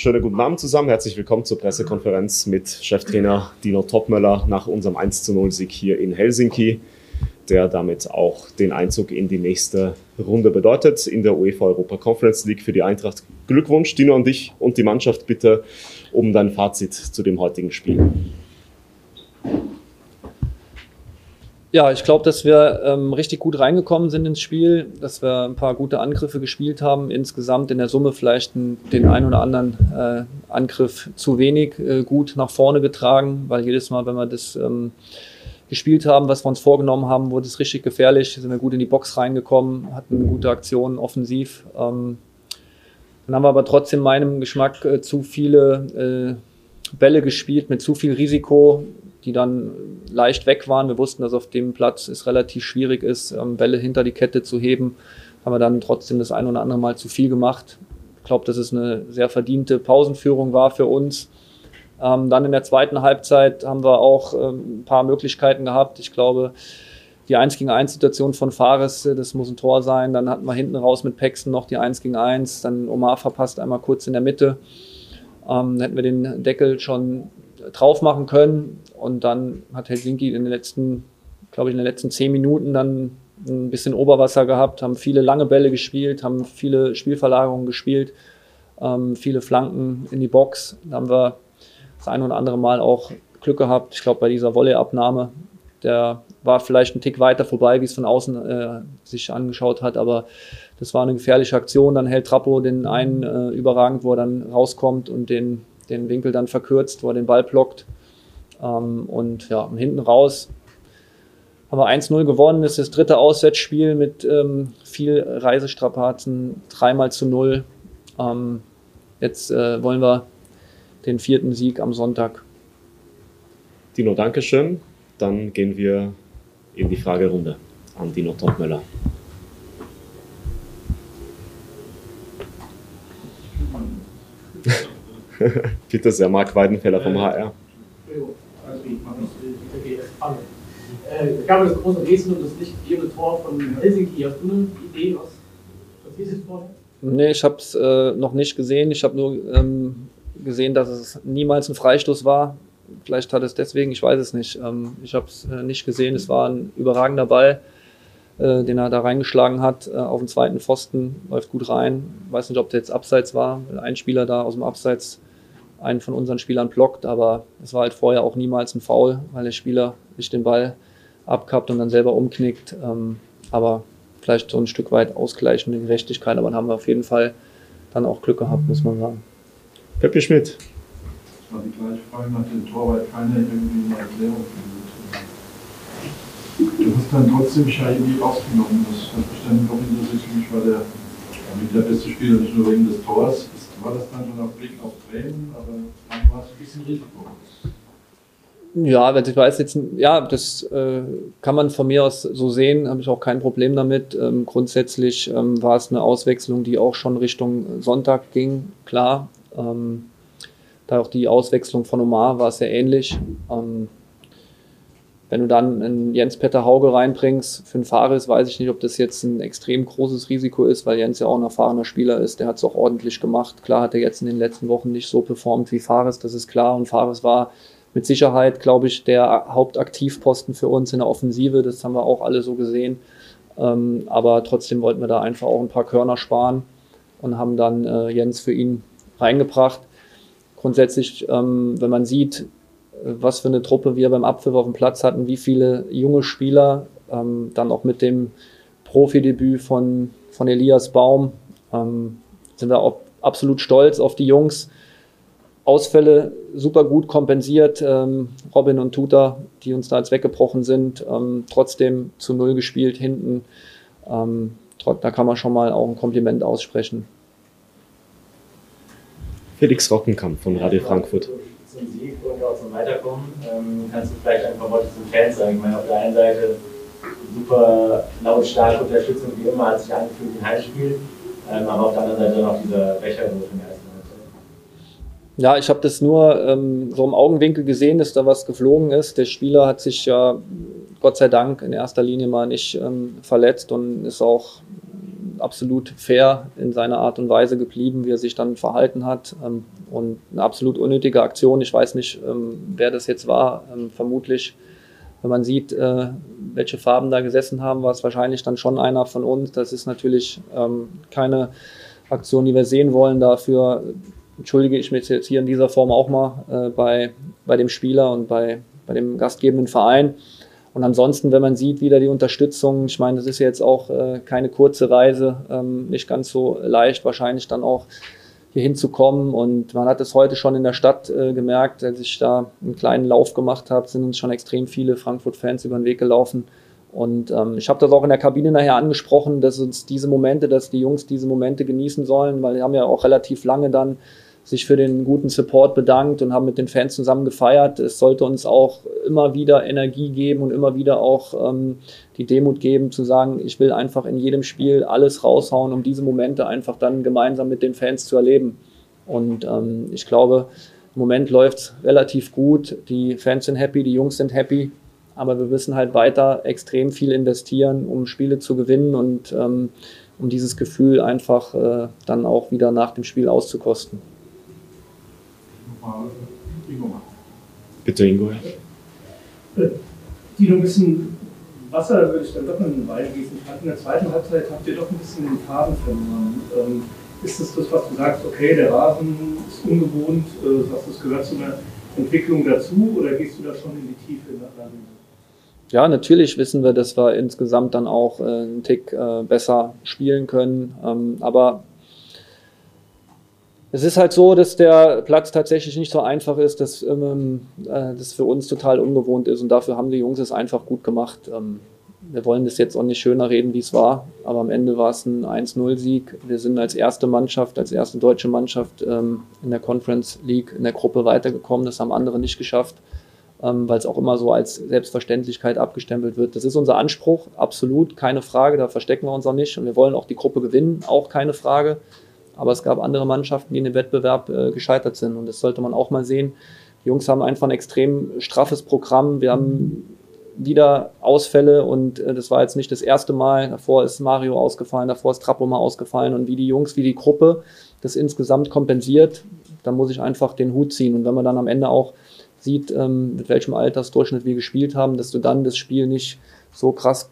Schönen guten Abend zusammen. Herzlich willkommen zur Pressekonferenz mit Cheftrainer Dino Topmöller nach unserem 1 0 Sieg hier in Helsinki, der damit auch den Einzug in die nächste Runde bedeutet in der UEFA Europa Conference League für die Eintracht. Glückwunsch, Dino, an dich und die Mannschaft bitte um dein Fazit zu dem heutigen Spiel. Ja, ich glaube, dass wir ähm, richtig gut reingekommen sind ins Spiel, dass wir ein paar gute Angriffe gespielt haben. Insgesamt in der Summe vielleicht ein, den einen oder anderen äh, Angriff zu wenig äh, gut nach vorne getragen, weil jedes Mal, wenn wir das ähm, gespielt haben, was wir uns vorgenommen haben, wurde es richtig gefährlich. Sind wir gut in die Box reingekommen, hatten gute Aktionen offensiv. Ähm, dann haben wir aber trotzdem meinem Geschmack äh, zu viele äh, Bälle gespielt mit zu viel Risiko die dann leicht weg waren. Wir wussten, dass auf dem Platz es relativ schwierig ist, ähm, Bälle hinter die Kette zu heben. Haben wir dann trotzdem das ein oder andere Mal zu viel gemacht. Ich glaube, dass es eine sehr verdiente Pausenführung war für uns. Ähm, dann in der zweiten Halbzeit haben wir auch ähm, ein paar Möglichkeiten gehabt. Ich glaube, die 1 gegen 1 Situation von Fares, äh, das muss ein Tor sein. Dann hatten wir hinten raus mit Paxton noch die 1 gegen 1. Dann Omar verpasst einmal kurz in der Mitte. Ähm, dann hätten wir den Deckel schon drauf machen können. Und dann hat Helsinki in den letzten, glaube ich, in den letzten zehn Minuten dann ein bisschen Oberwasser gehabt, haben viele lange Bälle gespielt, haben viele Spielverlagerungen gespielt, ähm, viele Flanken in die Box. Da haben wir das ein oder andere Mal auch Glück gehabt. Ich glaube, bei dieser Volleyabnahme, der war vielleicht ein Tick weiter vorbei, wie es von außen äh, sich angeschaut hat, aber das war eine gefährliche Aktion. Dann hält Trappo den einen äh, überragend, wo er dann rauskommt und den den Winkel dann verkürzt, wo er den Ball blockt. Ähm, und ja, hinten raus haben wir 1-0 gewonnen. Das ist das dritte Auswärtsspiel mit ähm, viel Reisestrapazen, dreimal zu null. Ähm, jetzt äh, wollen wir den vierten Sieg am Sonntag. Dino, Dankeschön. Dann gehen wir in die Fragerunde an Dino Topmöller. Bitte sehr, Marc Weidenfeller vom HR. Äh, gab es große Rätsel das nicht gegebene Tor von Helsinki. Hast du eine Idee, was passiert ist vorher? Nee, ich habe es äh, noch nicht gesehen. Ich habe nur ähm, gesehen, dass es niemals ein Freistoß war. Vielleicht hat es deswegen, ich weiß es nicht. Ähm, ich habe es äh, nicht gesehen. Es war ein überragender Ball, äh, den er da reingeschlagen hat äh, auf den zweiten Pfosten. Läuft gut rein. Ich weiß nicht, ob der jetzt abseits war. Ein Spieler da aus dem Abseits einen von unseren Spielern blockt, aber es war halt vorher auch niemals ein Foul, weil der Spieler sich den Ball abkappt und dann selber umknickt. Ähm, aber vielleicht so ein Stück weit ausgleichende Gerechtigkeit, aber dann haben wir auf jeden Fall dann auch Glück gehabt, muss man sagen. Peppi Schmidt. Das war die gleiche Frage nach dem Tor, weil keiner irgendwie eine Erklärung findet. Du hast dann trotzdem Shahidi rausgenommen. Das hat mich dann doch interessiert. War der, der beste Spieler nicht nur wegen des Tors, war das dann schon auf Blick auf Bremen, aber dann war es ein bisschen Risiko. Ja, ich weiß jetzt, ja, das äh, kann man von mir aus so sehen, habe ich auch kein Problem damit. Ähm, grundsätzlich ähm, war es eine Auswechslung, die auch schon Richtung Sonntag ging, klar. Ähm, da auch die Auswechslung von Omar war sehr ähnlich. Ähm, wenn du dann einen Jens-Petter Hauge reinbringst, für einen Fares weiß ich nicht, ob das jetzt ein extrem großes Risiko ist, weil Jens ja auch ein erfahrener Spieler ist. Der hat es auch ordentlich gemacht. Klar hat er jetzt in den letzten Wochen nicht so performt wie Fares, das ist klar. Und Fares war mit Sicherheit, glaube ich, der Hauptaktivposten für uns in der Offensive. Das haben wir auch alle so gesehen. Ähm, aber trotzdem wollten wir da einfach auch ein paar Körner sparen und haben dann äh, Jens für ihn reingebracht. Grundsätzlich, ähm, wenn man sieht, was für eine Truppe wir beim Abpfiff auf dem Platz hatten, wie viele junge Spieler, ähm, dann auch mit dem Profidebüt von, von Elias Baum, ähm, sind wir auch absolut stolz auf die Jungs. Ausfälle super gut kompensiert. Ähm, Robin und Tuta, die uns da jetzt weggebrochen sind, ähm, trotzdem zu Null gespielt hinten. Ähm, da kann man schon mal auch ein Kompliment aussprechen. Felix Rockenkamp von Radio Frankfurt Weiterkommen. Ähm, kannst du vielleicht ein paar Worte zum Fans sagen? Ich meine, auf der einen Seite super lautstarke Unterstützung, wie immer, hat sich angefühlt wie ein Heimspiel, ähm, aber auf der anderen Seite noch dieser in der ersten ja, ich habe das nur ähm, so im Augenwinkel gesehen, dass da was geflogen ist. Der Spieler hat sich ja Gott sei Dank in erster Linie mal nicht ähm, verletzt und ist auch absolut fair in seiner Art und Weise geblieben, wie er sich dann verhalten hat. Ähm, und eine absolut unnötige Aktion. Ich weiß nicht, ähm, wer das jetzt war. Ähm, vermutlich, wenn man sieht, äh, welche Farben da gesessen haben, war es wahrscheinlich dann schon einer von uns. Das ist natürlich ähm, keine Aktion, die wir sehen wollen. Dafür entschuldige ich mich jetzt hier in dieser Form auch mal äh, bei, bei dem Spieler und bei, bei dem gastgebenden Verein. Und ansonsten, wenn man sieht, wieder die Unterstützung, ich meine, das ist jetzt auch äh, keine kurze Reise, ähm, nicht ganz so leicht, wahrscheinlich dann auch hier hinzukommen. Und man hat es heute schon in der Stadt äh, gemerkt, als ich da einen kleinen Lauf gemacht habe, sind uns schon extrem viele Frankfurt-Fans über den Weg gelaufen. Und ähm, ich habe das auch in der Kabine nachher angesprochen, dass uns diese Momente, dass die Jungs diese Momente genießen sollen, weil wir haben ja auch relativ lange dann sich für den guten Support bedankt und haben mit den Fans zusammen gefeiert. Es sollte uns auch immer wieder Energie geben und immer wieder auch ähm, die Demut geben, zu sagen, ich will einfach in jedem Spiel alles raushauen, um diese Momente einfach dann gemeinsam mit den Fans zu erleben. Und ähm, ich glaube, im Moment läuft es relativ gut. Die Fans sind happy, die Jungs sind happy. Aber wir müssen halt weiter extrem viel investieren, um Spiele zu gewinnen und ähm, um dieses Gefühl einfach äh, dann auch wieder nach dem Spiel auszukosten. Bitte, Ingo. Dino, ein bisschen Wasser würde ich dann doch in den Wein gießen. In der zweiten Halbzeit habt ihr doch ein bisschen den Faden verloren. Ähm, ist das das, was du sagst, okay, der Rasen ist ungewohnt, äh, sagst, das gehört zu einer Entwicklung dazu oder gehst du da schon in die Tiefe nachher? Ja, natürlich wissen wir, dass wir insgesamt dann auch äh, einen Tick äh, besser spielen können. Ähm, aber es ist halt so, dass der Platz tatsächlich nicht so einfach ist, dass ähm, äh, das für uns total ungewohnt ist und dafür haben die Jungs es einfach gut gemacht. Ähm, wir wollen das jetzt auch nicht schöner reden, wie es war, aber am Ende war es ein 1-0-Sieg. Wir sind als erste Mannschaft, als erste deutsche Mannschaft ähm, in der Conference League in der Gruppe weitergekommen. Das haben andere nicht geschafft, ähm, weil es auch immer so als Selbstverständlichkeit abgestempelt wird. Das ist unser Anspruch, absolut, keine Frage, da verstecken wir uns auch nicht und wir wollen auch die Gruppe gewinnen, auch keine Frage. Aber es gab andere Mannschaften, die in dem Wettbewerb äh, gescheitert sind. Und das sollte man auch mal sehen. Die Jungs haben einfach ein extrem straffes Programm. Wir haben wieder Ausfälle und äh, das war jetzt nicht das erste Mal. Davor ist Mario ausgefallen, davor ist Trappo mal ausgefallen und wie die Jungs, wie die Gruppe das insgesamt kompensiert, da muss ich einfach den Hut ziehen. Und wenn man dann am Ende auch sieht, ähm, mit welchem Altersdurchschnitt wir gespielt haben, dass du dann das Spiel nicht so krass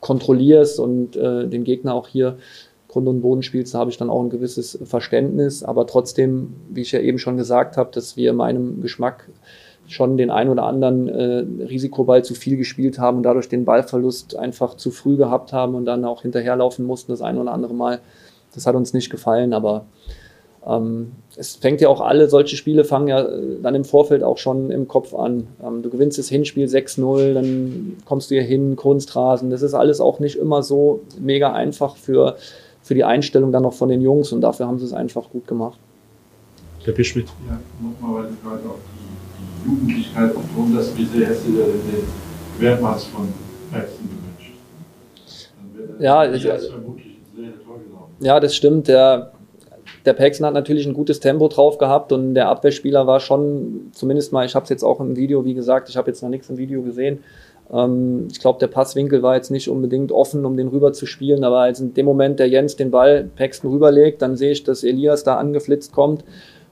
kontrollierst und äh, den Gegner auch hier Grund und Boden spielst, da habe ich dann auch ein gewisses Verständnis. Aber trotzdem, wie ich ja eben schon gesagt habe, dass wir meinem Geschmack schon den ein oder anderen äh, Risikoball zu viel gespielt haben und dadurch den Ballverlust einfach zu früh gehabt haben und dann auch hinterherlaufen mussten das ein oder andere Mal. Das hat uns nicht gefallen, aber ähm, es fängt ja auch alle solche Spiele fangen ja äh, dann im Vorfeld auch schon im Kopf an. Ähm, du gewinnst das Hinspiel 6-0, dann kommst du hier hin, Kunstrasen. Das ist alles auch nicht immer so mega einfach für für die Einstellung dann noch von den Jungs und dafür haben sie es einfach gut gemacht. Der Bischmidt. Ja, nochmal, weil du gerade auch die, die Jugendlichkeit und drum, dass wie sehr dir den Wertmaß von Paxton gewünscht? Ja, ich, ja, das stimmt. Der, der Paxton hat natürlich ein gutes Tempo drauf gehabt und der Abwehrspieler war schon, zumindest mal, ich habe es jetzt auch im Video, wie gesagt, ich habe jetzt noch nichts im Video gesehen, ähm, ich glaube, der Passwinkel war jetzt nicht unbedingt offen, um den rüber zu spielen, aber als in dem Moment der Jens den Ball Paxton rüberlegt, dann sehe ich, dass Elias da angeflitzt kommt.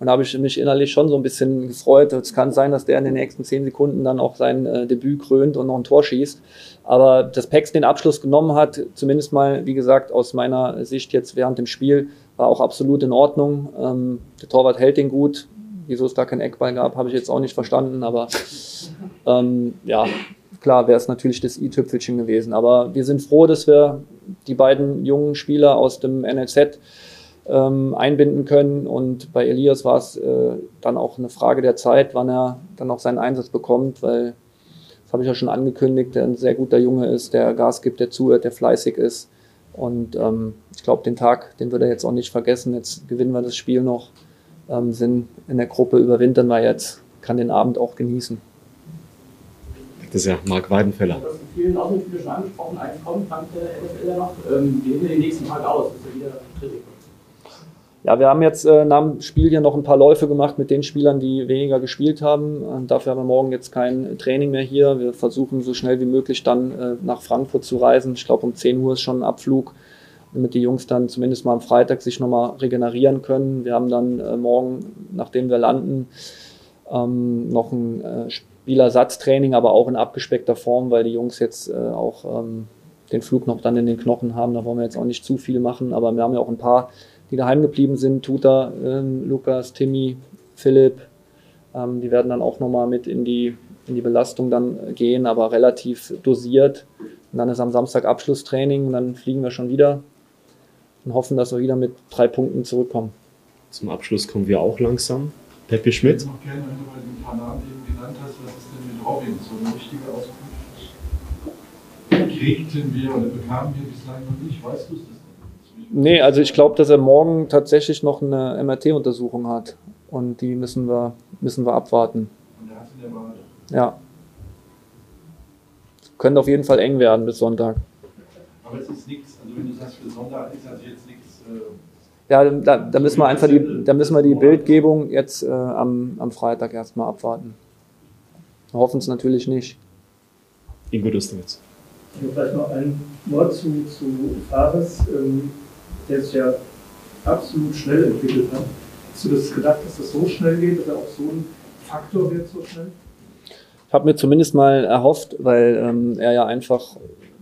Und da habe ich mich innerlich schon so ein bisschen gefreut. Es kann sein, dass der in den nächsten zehn Sekunden dann auch sein äh, Debüt krönt und noch ein Tor schießt. Aber dass Pex den Abschluss genommen hat, zumindest mal, wie gesagt, aus meiner Sicht jetzt während dem Spiel, war auch absolut in Ordnung. Ähm, der Torwart hält den gut. Wieso es da kein Eckball gab, habe ich jetzt auch nicht verstanden. Aber ähm, ja, klar wäre es natürlich das i-Tüpfelchen gewesen. Aber wir sind froh, dass wir die beiden jungen Spieler aus dem NLZ ähm, einbinden können. Und bei Elias war es äh, dann auch eine Frage der Zeit, wann er dann auch seinen Einsatz bekommt, weil das habe ich ja schon angekündigt, der ein sehr guter Junge ist, der Gas gibt, der zuhört, der fleißig ist. Und ähm, ich glaube, den Tag, den wird er jetzt auch nicht vergessen. Jetzt gewinnen wir das Spiel noch, ähm, sind in der Gruppe, überwintern wir jetzt, kann den Abend auch genießen. Das ist ja Marc Weidenfeller. Du hast in vielen Außenspielen schon angesprochen, eigentlich kommt Frank der ja noch. Ähm, wie sehen wir den nächsten Tag aus? Das ist ja wieder Kritik. Ja, wir haben jetzt äh, nach dem Spiel hier noch ein paar Läufe gemacht mit den Spielern, die weniger gespielt haben. Und dafür haben wir morgen jetzt kein Training mehr hier. Wir versuchen so schnell wie möglich dann äh, nach Frankfurt zu reisen. Ich glaube, um 10 Uhr ist schon ein Abflug. damit die Jungs dann zumindest mal am Freitag sich nochmal regenerieren können. Wir haben dann äh, morgen, nachdem wir landen, ähm, noch ein äh, Spielersatztraining, aber auch in abgespeckter Form, weil die Jungs jetzt äh, auch ähm, den Flug noch dann in den Knochen haben. Da wollen wir jetzt auch nicht zu viel machen, aber wir haben ja auch ein paar, die daheim geblieben sind. Tuta, ähm, Lukas, Timmy, Philipp. Ähm, die werden dann auch nochmal mit in die, in die Belastung dann gehen, aber relativ dosiert. Und dann ist am Samstag Abschlusstraining und dann fliegen wir schon wieder und hoffen, dass wir wieder mit drei Punkten zurückkommen. Zum Abschluss kommen wir auch langsam. Peppi Schmidt. Robin? So eine richtige Auskunft kriegten wir oder bekamen wir bislang noch nicht. Weißt du es nicht? Nee, also ich glaube, dass er morgen tatsächlich noch eine MRT-Untersuchung hat. Und die müssen wir, müssen wir abwarten. Und er hat in der Wade. Ja. Könnte auf jeden Fall eng werden bis Sonntag. Aber es ist nichts, also wenn du sagst, für Sonntag ist also jetzt nichts. Äh ja, da, da, müssen wir einfach die, da müssen wir die Bildgebung jetzt äh, am, am Freitag erstmal abwarten. Wir hoffen es natürlich nicht. Ingo Dustowitz. Ich habe vielleicht noch ein Wort zu, zu Fares, ähm, der sich ja absolut schnell entwickelt hat. Hast du das gedacht, dass das so schnell geht, dass er auch so ein Faktor wird so schnell? Ich habe mir zumindest mal erhofft, weil ähm, er ja einfach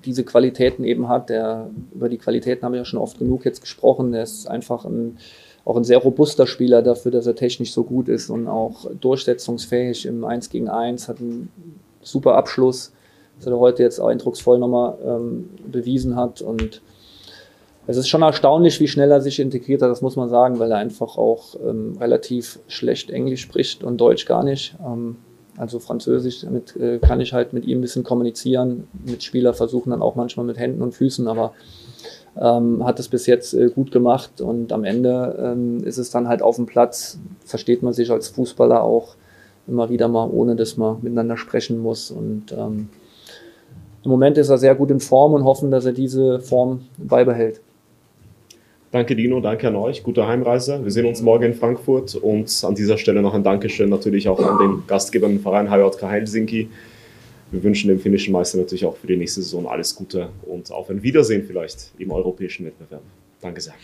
diese Qualitäten eben hat. Der, über die Qualitäten haben wir ja schon oft genug jetzt gesprochen. Er ist einfach ein, auch ein sehr robuster Spieler dafür, dass er technisch so gut ist und auch durchsetzungsfähig im 1 gegen 1, hat einen super Abschluss, was er heute jetzt eindrucksvoll nochmal ähm, bewiesen hat. Und es ist schon erstaunlich, wie schnell er sich integriert hat, das muss man sagen, weil er einfach auch ähm, relativ schlecht Englisch spricht und Deutsch gar nicht. Ähm, also Französisch, damit äh, kann ich halt mit ihm ein bisschen kommunizieren. Mitspieler versuchen dann auch manchmal mit Händen und Füßen, aber ähm, hat es bis jetzt äh, gut gemacht und am Ende ähm, ist es dann halt auf dem Platz, versteht man sich als Fußballer auch immer wieder mal, ohne dass man miteinander sprechen muss. Und ähm, im Moment ist er sehr gut in Form und hoffen, dass er diese Form beibehält. Danke Dino, danke an euch, gute Heimreise. Wir sehen uns morgen in Frankfurt und an dieser Stelle noch ein Dankeschön natürlich auch an den gastgebenden Verein HJK Helsinki. Wir wünschen dem finnischen Meister natürlich auch für die nächste Saison alles Gute und auf ein Wiedersehen vielleicht im europäischen Wettbewerb. Danke sehr.